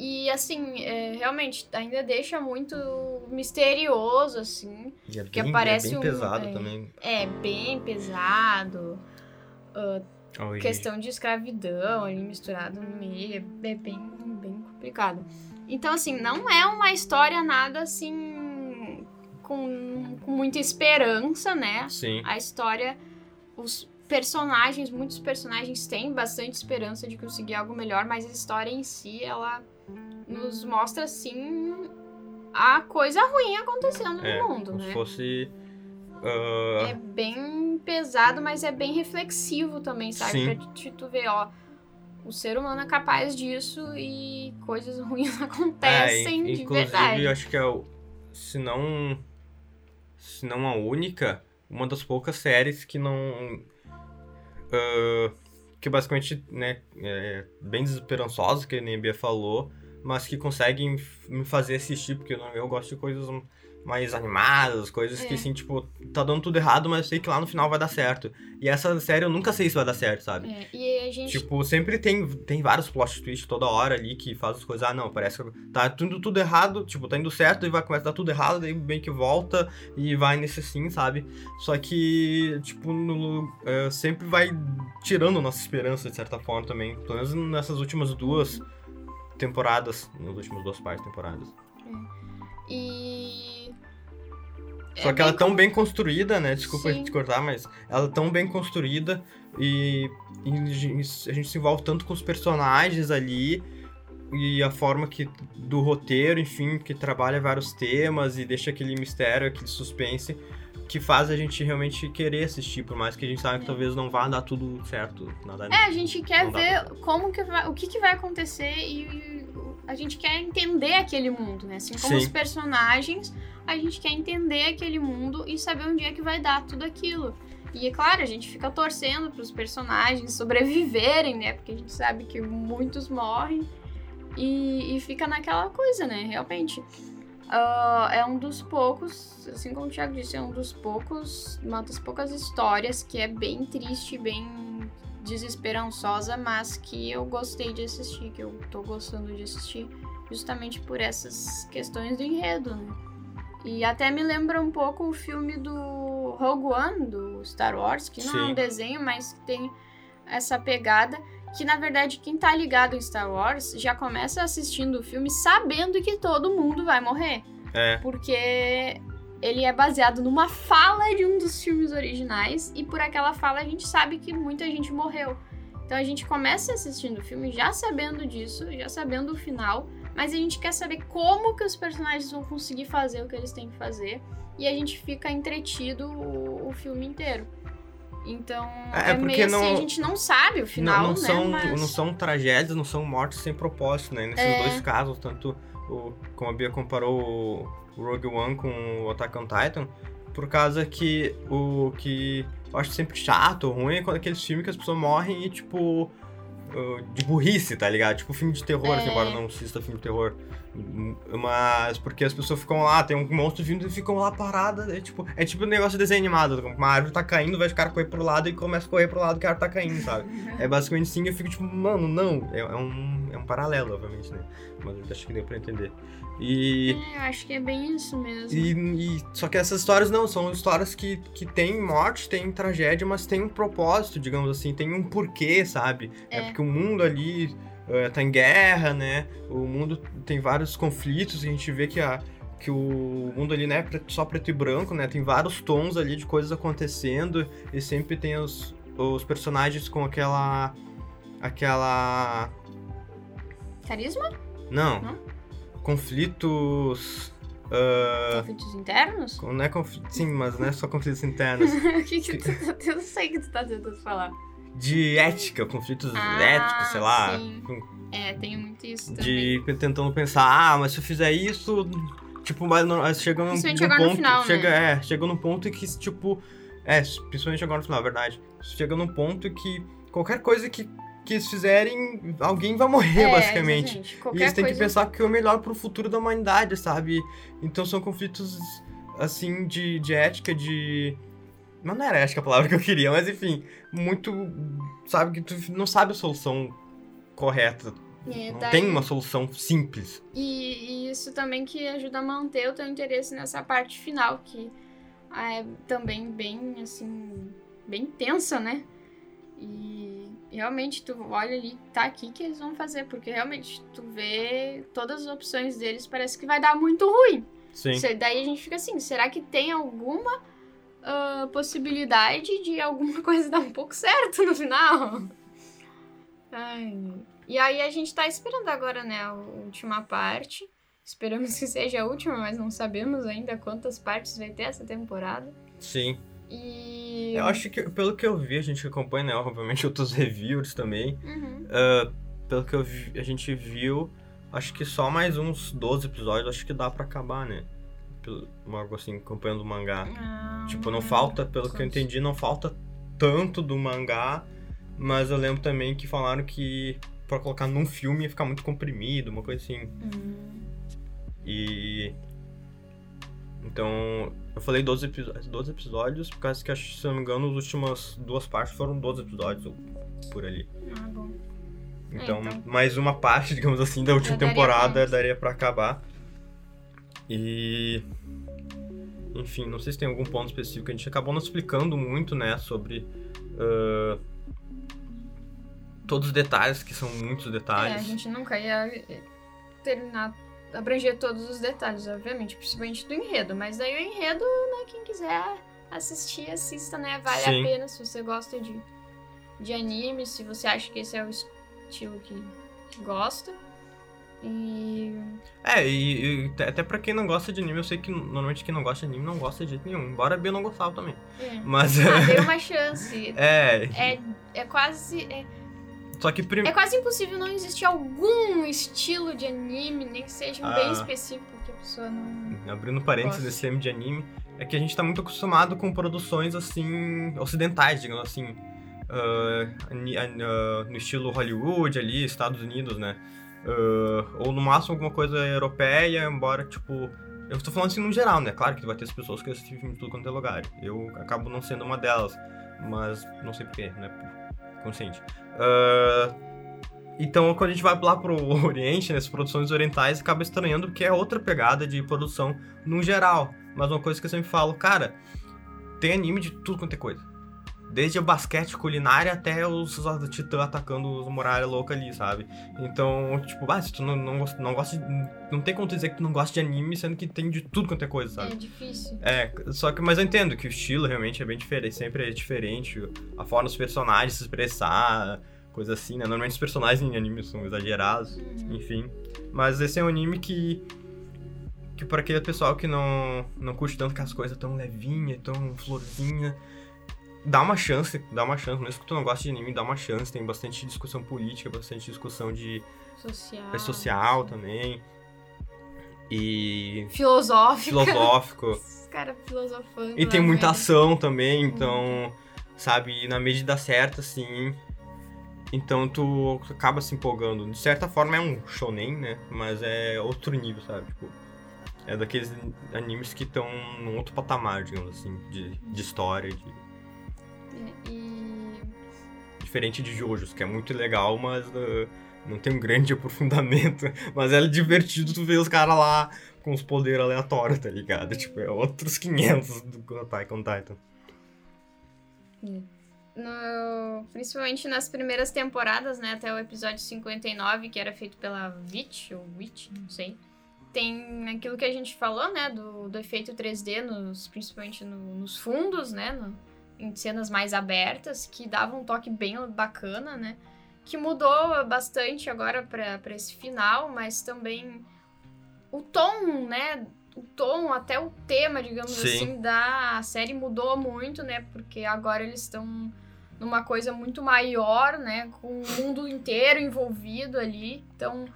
E assim, é, realmente ainda deixa muito misterioso, assim.
E é
Que
bem,
aparece
é bem
um-
pesado
é.
também.
É bem pesado.
origem.
Questão de escravidão ali misturado no meio. É bem, bem complicado. Então, assim, não é uma história nada assim. Com, com muita esperança, né?
Sim.
a história. Os, personagens, muitos personagens têm bastante esperança de conseguir algo melhor, mas a história em si, ela nos mostra, assim, a coisa ruim acontecendo
É,
no mundo,
como
né?
se fosse. ah,
É bem pesado, mas é bem reflexivo também, sabe?
Sim.
Pra te, tu ver, ó, o ser humano é capaz disso e coisas ruins acontecem
é,
de
inclusive,
verdade.
eu acho que é o. Se não. Se não a única, uma das poucas séries que não. ah, que basicamente, né, é bem desesperançosa, que a Bia falou, mas que conseguem me fazer assistir, porque eu, não- eu gosto de coisas mais animadas, coisas que
É.
assim, tipo, tá dando tudo errado, mas eu sei que lá no final vai dar certo. E essa série eu nunca sei se vai dar certo, sabe?
É, e a gente
Tipo, sempre tem, tem vários plot twists toda hora ali que faz as coisas, ah, não, parece que tá tudo, tudo errado, tipo, tá indo certo, e vai começar a dar tudo errado, daí bem que volta e vai nesse assim, sabe? Só que, tipo, no- é, sempre vai tirando nossa esperança, de certa forma, também. Pelo menos nessas últimas duas temporadas, nas últimas duas partes temporadas.
E.
Só que ela é tão bem construída, né? Desculpa
Sim.
te cortar, mas ela é tão bem construída e, e a gente se envolve tanto com os personagens ali e a forma que do roteiro, enfim, que trabalha vários temas e deixa aquele mistério, aquele suspense que faz a gente realmente querer assistir, por mais que a gente saiba que
É.
talvez não vá dar tudo certo, nada
É, a gente quer ver como que vai, o que, que vai acontecer e a gente quer entender aquele mundo, né? Assim como
Sim.
os personagens, a gente quer entender aquele mundo e saber onde é que vai dar tudo aquilo. E é claro, a gente fica torcendo para os personagens sobreviverem, né? Porque a gente sabe que muitos morrem e, e fica naquela coisa, né? Realmente. Ah, é um dos poucos, assim como o Thiago disse, é um dos poucos, uma das poucas histórias que é bem triste, bem desesperançosa, mas que eu gostei de assistir, que eu tô gostando de assistir, justamente por essas questões do enredo, né? E até me lembra um pouco o filme do Rogue One, do Star Wars, que não é
Sim.
um desenho, mas que tem essa pegada. Que na verdade, quem tá ligado em Star Wars já começa assistindo o filme sabendo que todo mundo vai morrer.
É,
Porque ele é baseado numa fala de um dos filmes originais e por aquela fala a gente sabe que muita gente morreu. Então a gente começa assistindo o filme já sabendo disso, já sabendo o final, mas a gente quer saber como que os personagens vão conseguir fazer o que eles têm que fazer e a gente fica entretido o, o filme inteiro. Então
É,
é,
porque
meio assim,
não-
a gente não sabe o final,
não, não
né?
são,
mas...
não são tragédias, não são mortes sem propósito, né? Nesses
É.
dois casos, tanto o, como a Bia comparou o Rogue One com o Attack on Titan, por causa que o que eu acho sempre chato ruim é quando aqueles filmes que as pessoas morrem e, tipo, de burrice, tá ligado? Tipo filme de terror, assim,
É.
embora não assista filme de terror. Mas porque as pessoas ficam lá, tem um monstro vindo e ficam lá paradas. É tipo, é tipo um negócio de desenho animado. Uma árvore tá caindo, vai ficar correr pro lado e começa a correr pro lado que a árvore tá caindo, sabe? É basicamente assim, eu fico tipo, mano, não. É, é um, é um paralelo, obviamente, né? Mas eu acho que deu pra entender. E.
É, eu acho que é bem isso mesmo.
E, e- só que essas histórias não, são histórias que, que tem morte, tem tragédia, mas tem um propósito, digamos assim, tem um porquê, sabe? É,
É.
porque o mundo ali eh, tá em guerra, né? O mundo tem vários conflitos, a gente vê que, a, que o mundo ali não é pre- só preto e branco, né? Tem vários tons ali de coisas acontecendo e sempre tem os, os personagens com aquela. aquela.
Carisma?
Não.
Não?
Conflitos. ah,
Conflitos internos?
não é conflito, sim, mas não é só conflitos internos.
o que que tu tá? Eu sei que tu tá tentando falar.
de ética, conflitos
Ah,
éticos, sei lá.
sim.
com-
É, tem muito isso também.
De tentando pensar, ah, mas se eu fizer isso, tipo, mas não, chega num,
Principalmente
num
agora no
ponto,
final, né?
chega, é, chega num ponto que tipo, é, principalmente agora no final, é verdade. Chega num ponto que qualquer coisa que que eles fizerem, alguém vai morrer,
É,
basicamente.
exatamente.
E eles têm que pensar que é o melhor pro futuro da humanidade, sabe? Então são conflitos, assim, de, de ética, de. Mas não era ética a palavra que eu queria, mas enfim, muito. Sabe, que tu não sabe a solução correta.
É, daí-
tem uma solução simples.
E, e isso também que ajuda a manter o teu interesse nessa parte final, que é também bem, assim, bem tensa, né? E realmente tu olha ali, tá aqui que eles vão fazer, porque realmente tu vê todas as opções deles, parece que vai dar muito ruim.
Sim.
Daí a gente fica assim, será que tem alguma uma possibilidade de alguma coisa dar um pouco certo no final. Ai. E aí a gente tá esperando agora, né, a última parte. Esperamos que seja a última, mas não sabemos ainda quantas partes vai ter essa temporada.
Sim.
E.
Eu acho que, pelo que eu vi, a gente acompanha, né, obviamente, outros reviewers também.
Uhum.
Uh, pelo que vi, a gente viu, acho que só mais uns 12 episódios, acho que dá pra acabar, né? Pelo, algo assim, acompanhando o mangá.
Ah,
Tipo, não falta, pelo que eu entendi, não falta tanto do mangá, mas eu lembro também que falaram que pra colocar num filme ia ficar muito comprimido, uma coisa assim.
Hum,
E. Então, eu falei 12, episo- 12 episódios, por causa que, acho que, se não me engano, as últimas duas partes foram 12 episódios, ou por ali.
ah, bom.
Então,
então.
mais uma parte, digamos assim, da última
daria
temporada daria pra acabar. E. Enfim, não sei se tem algum ponto específico. A gente acabou não explicando muito, né, sobre. ah, todos os detalhes, que são muitos
É, a
detalhes.
gente nunca ia eh, terminar, abranger todos os detalhes, obviamente, principalmente do enredo. Mas daí o enredo, né, quem quiser assistir, assista, né? Vale
Sim.
a pena se você gosta de, de anime, se você acha que esse é o estilo que, que gosta. E.
É, e, e até pra quem não gosta de anime, eu sei que normalmente quem não gosta de anime não gosta de jeito nenhum. Embora a Bia não gostava também.
É.
Mas.
Ah, dê uma chance.
é,
É, é quase. É,
só que prim...
é quase impossível não existir algum estilo de anime, nem que seja um bem
Ah.
específico que a pessoa não.
Abrindo parênteses nesse tema de anime, é que a gente tá muito acostumado com produções assim, ocidentais, digamos assim. ah, an- ah, no estilo Hollywood ali, Estados Unidos, né? Ah, ou no máximo alguma coisa europeia, embora, tipo. Eu tô falando assim no geral, né? Claro que vai ter as pessoas que assistem filme de tudo quanto é lugar. Eu acabo não sendo uma delas, mas não sei porquê, né? Consciente. Ah, então, quando a gente vai lá pro Oriente, nessas produções orientais, acaba estranhando porque é outra pegada de produção no geral. Mas uma coisa que eu sempre falo, cara, tem anime de tudo quanto é coisa. Desde o basquete culinária até os titãs atacando os muralhas loucas ali, sabe? Então, tipo, ah, se tu não, não, gosta, não gosta de, Não tem como tu dizer que tu não gosta de anime, sendo que tem de tudo quanto é coisa, sabe?
É difícil.
É, só que, mas eu entendo que o estilo realmente é bem diferente, sempre é diferente, a forma dos personagens se expressar, coisa assim, né? Normalmente os personagens em anime são exagerados,
Uhum.
enfim. Mas esse é um anime que, que para aquele pessoal que não, não curte tanto que as coisas tão levinha, tão florzinha, dá uma chance, dá uma chance, mesmo que tu não goste de anime, dá uma chance, tem bastante discussão política, bastante discussão de
Social.
é social também, e
Filosófico.
filosófico.
Os caras filosofando.
E tem
lá,
muita
né?
ação também, então, sabe, na medida certa, assim. Então tu acaba se empolgando. De certa forma é um shonen, né? Mas é outro nível, sabe? Tipo, é daqueles animes que estão num outro patamar, digamos assim, de, de história, de-
E.
diferente de Jojos, que é muito legal, mas uh, não tem um grande aprofundamento. Mas é divertido tu ver os caras lá com os poderes aleatórios, tá ligado? Tipo, é outros 500 do Attack on Titan.
No, principalmente nas primeiras temporadas, né? Até o episódio 59, que era feito pela Witch, ou Witch, não sei. Tem aquilo que a gente falou, né? Do, do efeito 3D, nos, principalmente no- nos fundos, né? no- em cenas mais abertas, que dava um toque bem bacana, né? Que mudou bastante agora pra pra esse final, mas também o tom, né? O tom, até o tema, digamos
Sim.
assim, da série mudou muito, né? Porque agora eles estão numa coisa muito maior, né? Com o mundo inteiro envolvido ali. Então,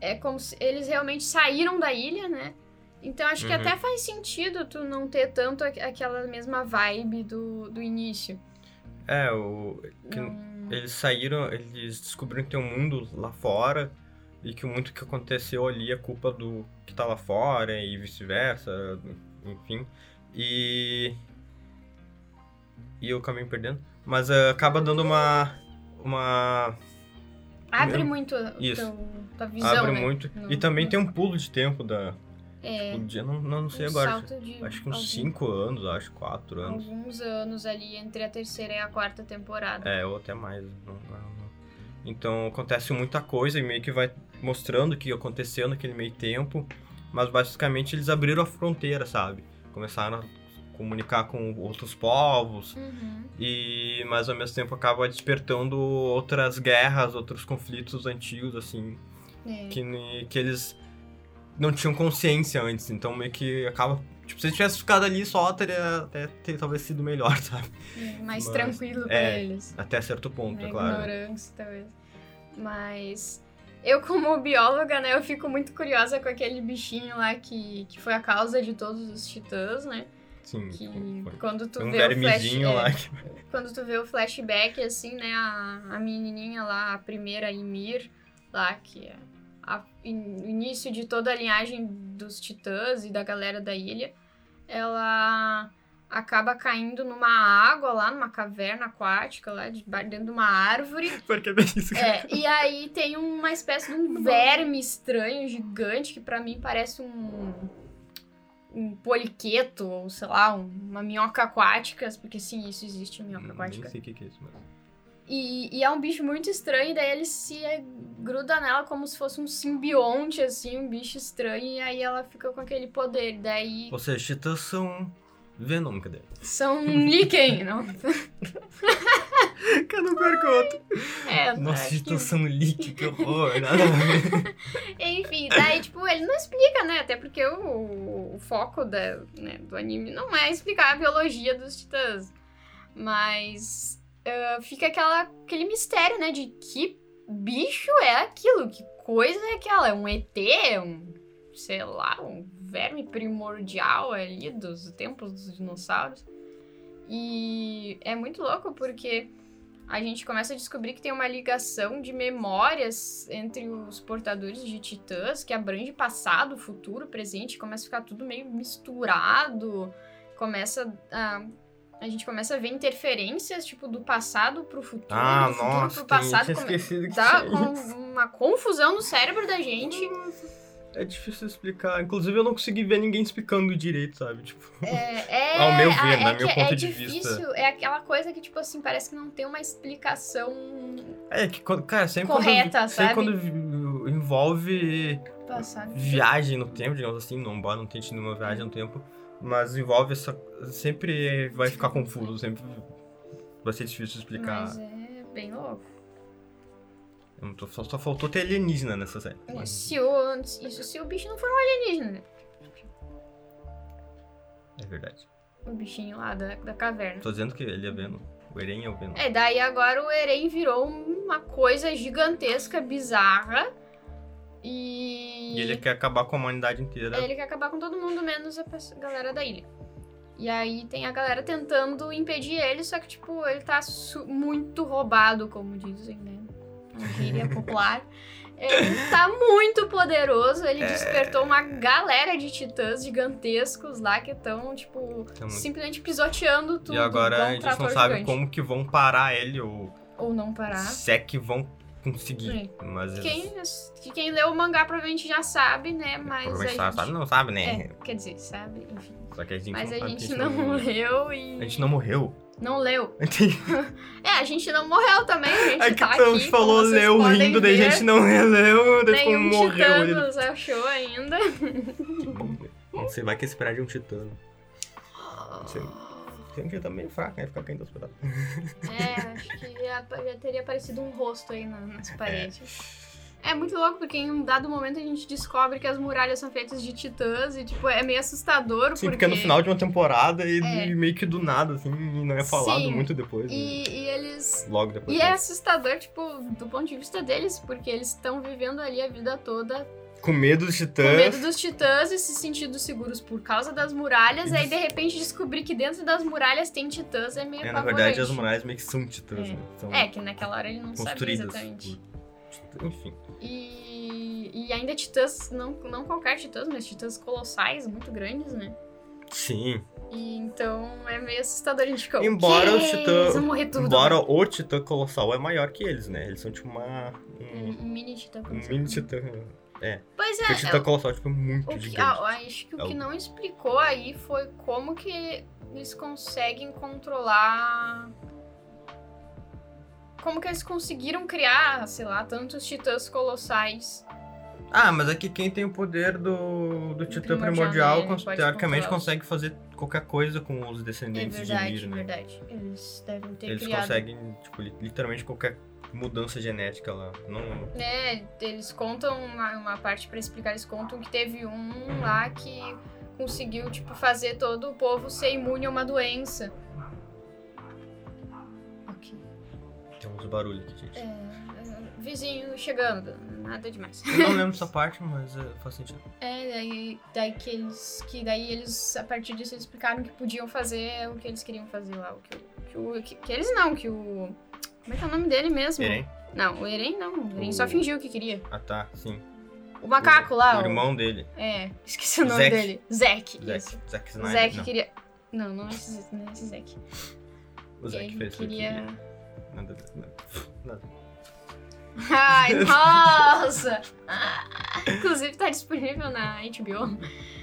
é como se eles realmente saíram da ilha, né? Então, acho que
Uhum.
até faz sentido tu não ter tanto aqu- aquela mesma vibe do, do início.
É, o. Eles saíram, eles descobriram que tem um mundo lá fora e que muito que aconteceu ali é culpa do que tá lá fora e vice-versa, enfim. E. E eu me perdendo. Mas eh, acaba dando uma. Uma.
Abre
Mesmo-
muito a
Isso.
teu, tua visão,
abre
né?
muito.
No-
E também tem um pulo de tempo da.
É,
Tipo, eu não, não, não sei
um
agora. Acho que uns
algum-
5 anos, acho, 4 anos.
alguns anos ali entre a terceira e a quarta temporada.
É, ou até mais. não- não. Então acontece muita coisa e meio que vai mostrando o que aconteceu naquele meio tempo. Mas basicamente eles abriram a fronteira, sabe? Começaram a comunicar com outros povos.
Uhum.
E, mas ao mesmo tempo acaba despertando outras guerras, outros conflitos antigos, assim,
É.
que, que eles não tinham consciência antes. Então meio que acaba. Tipo, se eles tivessem ficado ali só, teria até ter, talvez sido melhor, sabe?
Mais
Mas,
tranquilo pra
é,
eles.
Até certo ponto, é claro.
ignorância, talvez. Mas eu, como bióloga, né, eu fico muito curiosa com aquele bichinho lá que, que foi a causa de todos os titãs, né?
Sim,
Que
foi.
quando tu
um
vê o flash,
vermezinho
é,
lá que.
quando tu vê o flashback, assim, né, a, a menininha lá, a primeira Ymir, lá, que é a- in- o início de toda a linhagem dos titãs e da galera da ilha, ela acaba caindo numa água lá, numa caverna aquática lá, de- dentro de uma árvore.
Porque é bem isso.
É, e aí tem uma espécie de um verme estranho, gigante, que pra mim parece um. Um poliqueto, ou sei lá, um- uma minhoca aquática, porque sim, isso existe, minhoca
Nem
aquática.
sei o que é isso, mas.
E, e é um bicho muito estranho, e daí ele se gruda nela como se fosse um simbionte, assim, um bicho estranho, e aí ela fica com aquele poder. Daí
Ou seja, titãs são. Venom, cadê?
são um líquen, não?
Que eu não perco outro.
É,
Nossa,
acho que-
titãs são leak, que horror. Nada.
Enfim, daí, tipo, ele não explica, né? Até porque o, o foco da, né, do anime não é explicar a biologia dos titãs. Mas ah, fica aquela, aquele mistério, né? De que bicho é aquilo? Que coisa é aquela? É um ET? É um, sei lá, um verme primordial ali dos tempos dos dinossauros? E é muito louco porque a gente começa a descobrir que tem uma ligação de memórias entre os portadores de titãs que abrange passado, futuro, presente, começa a ficar tudo meio misturado, começa a a gente começa a ver interferências, tipo, do passado pro futuro,
Ah,
do futuro
nossa,
pro
tem-
passado. come-
esquecido que
Dá
tinha
com
isso.
uma confusão no cérebro da gente.
É difícil explicar. Inclusive, eu não consegui ver ninguém explicando direito, sabe? Tipo,
É, é,
Ao meu ver,
é,
né,
é
meu
que
ponto
é
de
difícil,
vista.
É aquela coisa que, tipo assim, parece que não tem uma explicação
é que, quando- cara, sempre
Correta,
quando, sempre
sabe?
quando vi- envolve
passada.
viagem no tempo, digamos assim, não, embora não tente nenhuma viagem no tempo, mas envolve essa. Sempre vai ficar confuso, sempre vai ser difícil explicar.
Mas é bem louco.
Tô- Só, só faltou ter alienígena nessa série.
Se o, isso se o bicho não for um alienígena, né?
É verdade.
O bichinho lá da, da caverna.
Tô dizendo que ele é Venom. O Eren é o Venom.
É, daí agora o Eren virou uma coisa gigantesca, bizarra. E.
E ele quer acabar com a humanidade inteira.
Ele quer acabar com todo mundo, menos a galera da ilha. E aí tem a galera tentando impedir ele, só que, tipo, ele tá muito roubado, como dizem, né? Gíria popular. Ele tá muito poderoso, ele
É.
despertou uma galera de titãs gigantescos lá que estão, tipo,
Então,
simplesmente pisoteando tudo.
e agora a gente não sabe
gigante.
como que vão parar ele ou
Ou não parar.
se é que vão conseguir. Mas
Quem, que quem leu o mangá provavelmente já sabe, né? Mas a
provavelmente
gente...
sabe, não sabe, né?
É, quer dizer, sabe, enfim.
Só que a gente
Mas
não
a gente
que
não leu e...
A gente não morreu.
Não leu. É, a gente não morreu também, a gente
É que
tá
então,
aqui,
falou leu rindo, daí a
ver.
gente não releu, daí ficou
Nenhum
morreu. Ele...
nos achou ainda.
Não sei, vai que prédio é um titã. Sei. Um titã meio fraco, né? Ficar caindo aos pedaços.
É, acho que já, já teria aparecido um rosto aí na- nas paredes. É muito louco, porque em um dado momento a gente descobre que as muralhas são feitas de titãs e, tipo, é meio assustador,
Sim,
porque...
porque é no final de uma temporada e,
É.
meio que do nada, assim, e não é falado
Sim.
muito depois. né?
E, e eles
Logo depois.
E é assustador, tipo, do ponto de vista deles, porque eles estão vivendo ali a vida toda
Com medo dos
com
titãs.
medo dos titãs e se sentindo seguros por causa das muralhas,
E
aí de repente descobrir que dentro das muralhas tem titãs é meio
É, na verdade, as
apavorante.
muralhas meio que são titãs,
É.
né? São
É, que naquela hora ele não sabia
construídas
exatamente.
por... Enfim.
E, e ainda titãs, não, não qualquer titãs, mas titãs colossais, muito grandes, né?
Sim.
E então é meio assustador a gente ficar.
Embora
"O tudo.
Embora o titã colossal é maior que eles, né? Eles são tipo uma...
Um,
Um,
um mini titã.
um
colossal.
mini titã.
Pois
Porque o
é,
titã colossal tipo, é muito
O que,
gigante.
ah, acho que o
É
que
o-
não explicou aí foi como que eles conseguem controlar. Como que eles conseguiram criar, sei lá, tantos titãs colossais.
Ah, mas é que quem tem o poder do, do titã
Primordial,
primordial, teoricamente consegue fazer qualquer coisa com os
É
descendentes
verdade,
de Mir, né?
verdade. Eles devem ter
Eles
criado.
conseguem, tipo, li- literalmente qualquer mudança genética lá. Não,
É, eles contam uma, uma parte pra explicar, eles contam que teve um lá que conseguiu, tipo, fazer todo o povo ser imune a uma doença. Ok.
tem uns barulhos aqui, gente.
É, é, vizinho chegando, nada demais.
Eu não lembro dessa parte, mas é, faz sentido.
É, daí, daí que eles. Que daí eles, a partir disso, eles explicaram que podiam fazer o que eles queriam fazer lá. O que, o- que, o, que, que eles não, que o. Como é que é o nome dele mesmo?
Eren?
Não, o Eren não. O Eren
O-
só fingiu que queria.
Ah, tá, sim.
O macaco lá,
O
o-
irmão dele.
É, esqueci o nome
Zack.
dele. Zack.
Zack. Zack
O
Snyder.
Zack
não.
queria. Não, não é esse, não é esse Zack.
O Zack fez aqui.
queria.
Nada, nada, nada.
Ai, nossa! Ah, Inclusive tá disponível na HBO.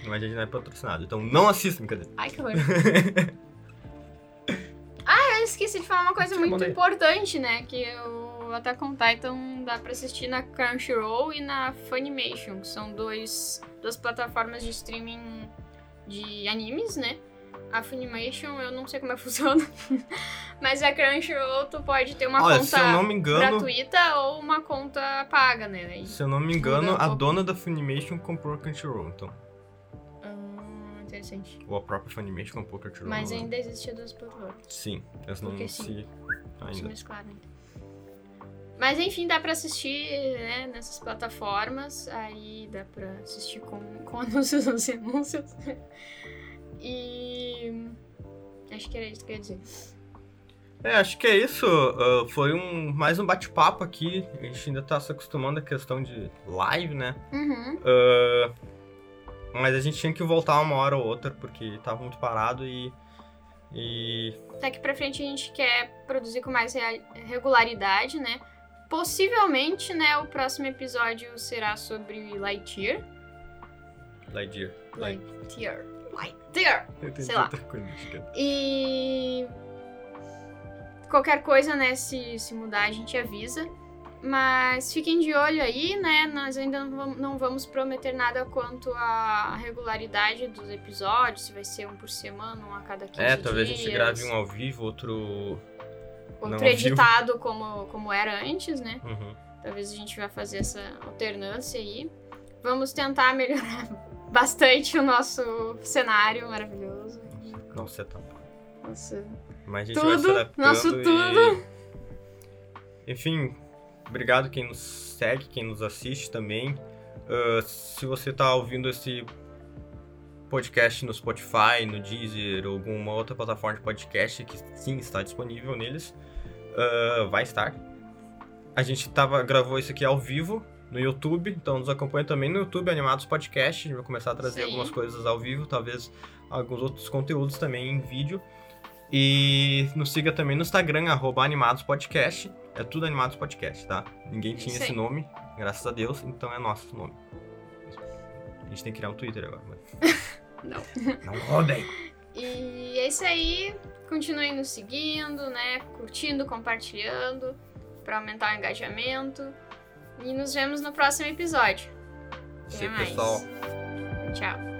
Mas a gente não é patrocinado, então não assista, brincadeira.
Ai, que horror. esqueci de falar uma coisa
Sim,
muito
manda aí.
importante, né? Que o Attack on Titan dá pra assistir na Crunchyroll e na Funimation, que são dois, duas plataformas de streaming de animes, né? A Funimation, eu não sei como é que funciona, mas a Crunchyroll tu pode ter uma
Olha,
conta
engano,
gratuita ou uma conta paga, né? Daí-
se eu não me engano,
um
a dona da Funimation comprou a Crunchyroll, então.
Interessante.
Ou a própria Funimation comprou a Crunchyroll.
Mas ainda existe as duas plataformas.
Sim, elas não
Porque
se...
sim. Se
Ainda.
mesclaram ainda. Mas enfim, dá pra assistir né, nessas plataformas. Aí dá pra assistir com, com anúncios nos anúncios. E. Acho que era isso que eu ia dizer.
É, acho que é isso. ah, foi um mais um bate-papo aqui. A gente ainda tá se acostumando à questão de live, né?
Uhum.
Ah, mas a gente tinha que voltar uma hora ou outra, porque tava muito parado e. E.
Daqui pra frente a gente quer produzir com mais regularidade, né? Possivelmente, né, o próximo episódio será sobre Lightyear.
Lightyear. Light.
Lightyear. Lightyear! Sei lá. E qualquer coisa, né, se, se mudar, a gente avisa. Mas fiquem de olho aí, né? Nós ainda não vamos, não prometer nada quanto à regularidade dos episódios, se vai ser um por semana, um a cada 15
É,
dias.
talvez a gente grave um ao vivo, outro. não
Outro
vivo.
editado como, como era antes, né?
Uhum.
Talvez a gente vá fazer essa alternância aí. Vamos tentar melhorar bastante o nosso cenário maravilhoso.
Não sei tá.
Nossa,
Mas a gente vai se
Tudo,
adaptando
nosso
e-
tudo.
Enfim, obrigado quem nos segue, quem nos assiste também. Ah, se você tá ouvindo esse podcast no Spotify, no Deezer ou alguma outra plataforma de podcast que sim está disponível neles, ah, vai estar. A gente tava, gravou isso aqui ao vivo no YouTube, então nos acompanha também no YouTube Animados Podcast. A gente vai começar a trazer
Sim.
algumas coisas ao vivo, talvez alguns outros conteúdos também em vídeo. E nos siga também no Instagram, arroba Animados Podcast. É tudo Animados Podcast, tá? Ninguém tinha esse nome, graças a Deus, então é nosso nome. A gente tem que criar um Twitter agora. Mas...
Não.
Não roubem!
E é isso aí. Continuem nos seguindo, né? Curtindo, compartilhando para aumentar o engajamento. E nos vemos no próximo episódio. Até
Sim,
mais.
pessoal.
Tchau.